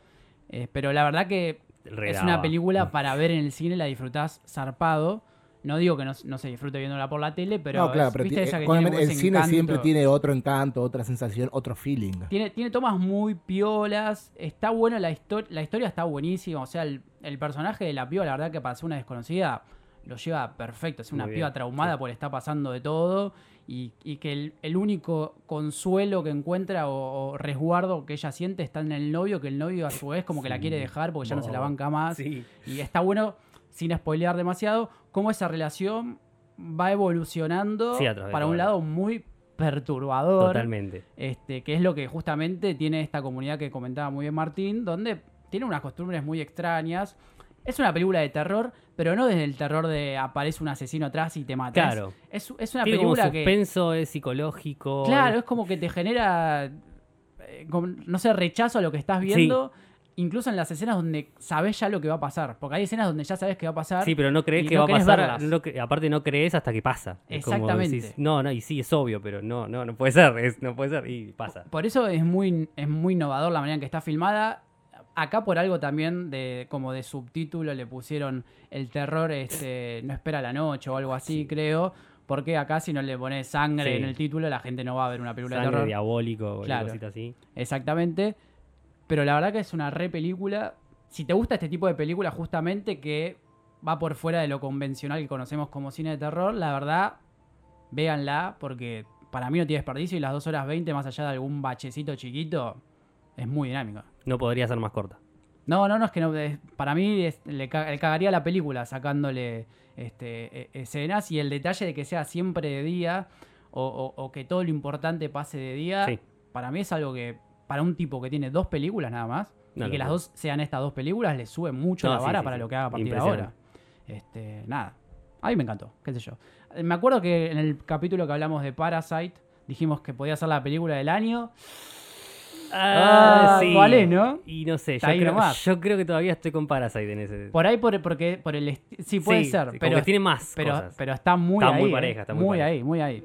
Eh, pero la verdad que es una película para ver en el cine, la disfrutás zarpado. No digo que no, no se disfrute viéndola por la tele, pero, no, claro, es- pero ¿viste esa que tiene el cine siempre tiene otro encanto, otra sensación, otro feeling. Tiene, tiene tomas muy piolas. Está buena la historia. La historia está buenísima. O sea, el, el personaje de la piba, la verdad que para ser una desconocida, lo lleva perfecto. Es una piba traumada sí. porque le está pasando de todo. Y, y que el, el único consuelo que encuentra o, o resguardo que ella siente está en el novio, que el novio a su vez como que la quiere dejar porque ya no se la banca más. Sí. Y está bueno, sin spoilear demasiado, cómo esa relación va evolucionando para un la- lado muy perturbador. Totalmente. Este, que es lo que justamente tiene esta comunidad que comentaba muy bien Martín, donde tiene unas costumbres muy extrañas Es una película de terror, pero no desde el terror de aparece un asesino atrás y te mata. Claro. Es, es- una Tiene como película que. suspenso, es psicológico. Claro, es como que te genera. eh, como, no sé, rechazo a lo que estás viendo. Incluso en las escenas donde sabes ya lo que va a pasar. Porque hay escenas donde ya sabes que va a pasar. Sí, pero no crees que no va a pasar. no aparte, no crees hasta que pasa. Como Exactamente. decís, no, no, y sí, es obvio, pero no, no, no puede ser. es- no puede ser. Y pasa. Por eso es muy, es muy innovador la manera en que está filmada. Acá por algo también de como de subtítulo le pusieron el terror este no espera la noche o algo así, creo. Porque acá si no le pones sangre Sí. en el título, la gente no va a ver una película de terror. diabólico, o Claro. cosita así. Exactamente. Pero la verdad que es una re película. Si te gusta este tipo de película, justamente que va por fuera de lo convencional que conocemos como cine de terror, la verdad, véanla, porque para mí no tiene desperdicio y las 2 horas 20, más allá de algún bachecito chiquito, es muy dinámica. No podría ser más corta. No, no, no, es que no. es- para mí es- le, ca- le cagaría la película sacándole este, e- escenas y el detalle de que sea siempre de día o, o- o que todo lo importante pase de día, Sí. para mí es algo que, para un tipo que tiene dos películas nada más, No, y que las dos sean estas dos películas, le sube mucho No, la vara sí, para lo que haga a partir de ahora. Este, nada. A mí me encantó, qué sé yo. Me acuerdo que en el capítulo que hablamos de Parasite, dijimos que podía ser la película del año. Ah, ¿cuál es, no? Y no sé, yo creo, yo creo que todavía estoy con Parasite en ese. Por ahí, por, porque, por el... Sí, puede Sí, ser, pero... tiene más pero, cosas. pero está muy Está ahí. muy eh. pareja, está muy pareja. ahí, muy ahí.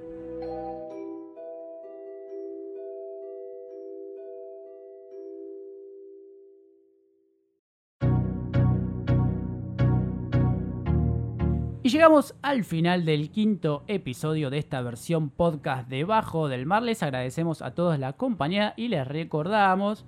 Y llegamos al final del quinto episodio de esta versión podcast Debajo del Mar. Les agradecemos a todos la compañía y les recordamos,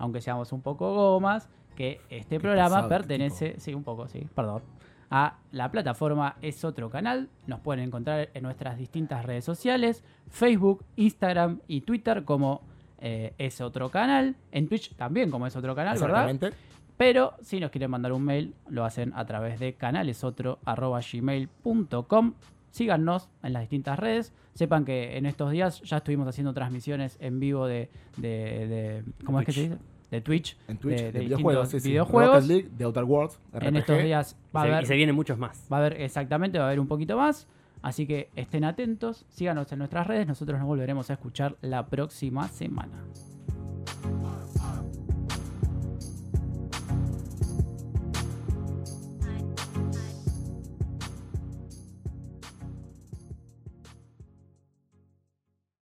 aunque seamos un poco gomas, que este programa este pertenece, sí, un poco, sí, perdón, a la plataforma Es Otro Canal. Nos pueden encontrar en nuestras distintas redes sociales, Facebook, Instagram y Twitter como eh, Es Otro Canal. En Twitch también como Es Otro Canal, ¿verdad? Pero si nos quieren mandar un mail, lo hacen a través de canalesotro.gmail.com. Síganos en las distintas redes. Sepan que en estos días ya estuvimos haciendo transmisiones en vivo de. de, de- ¿Cómo es que se dice? De Twitch. En Twitch, de, de, de videojuegos, sí, sí. videojuegos. Rocket League, de Outer Worlds, En estos días va a se, y haber. se vienen muchos más. Va a haber, exactamente, va a haber un poquito más. Así que estén atentos, síganos en nuestras redes. Nosotros nos volveremos a escuchar la próxima semana.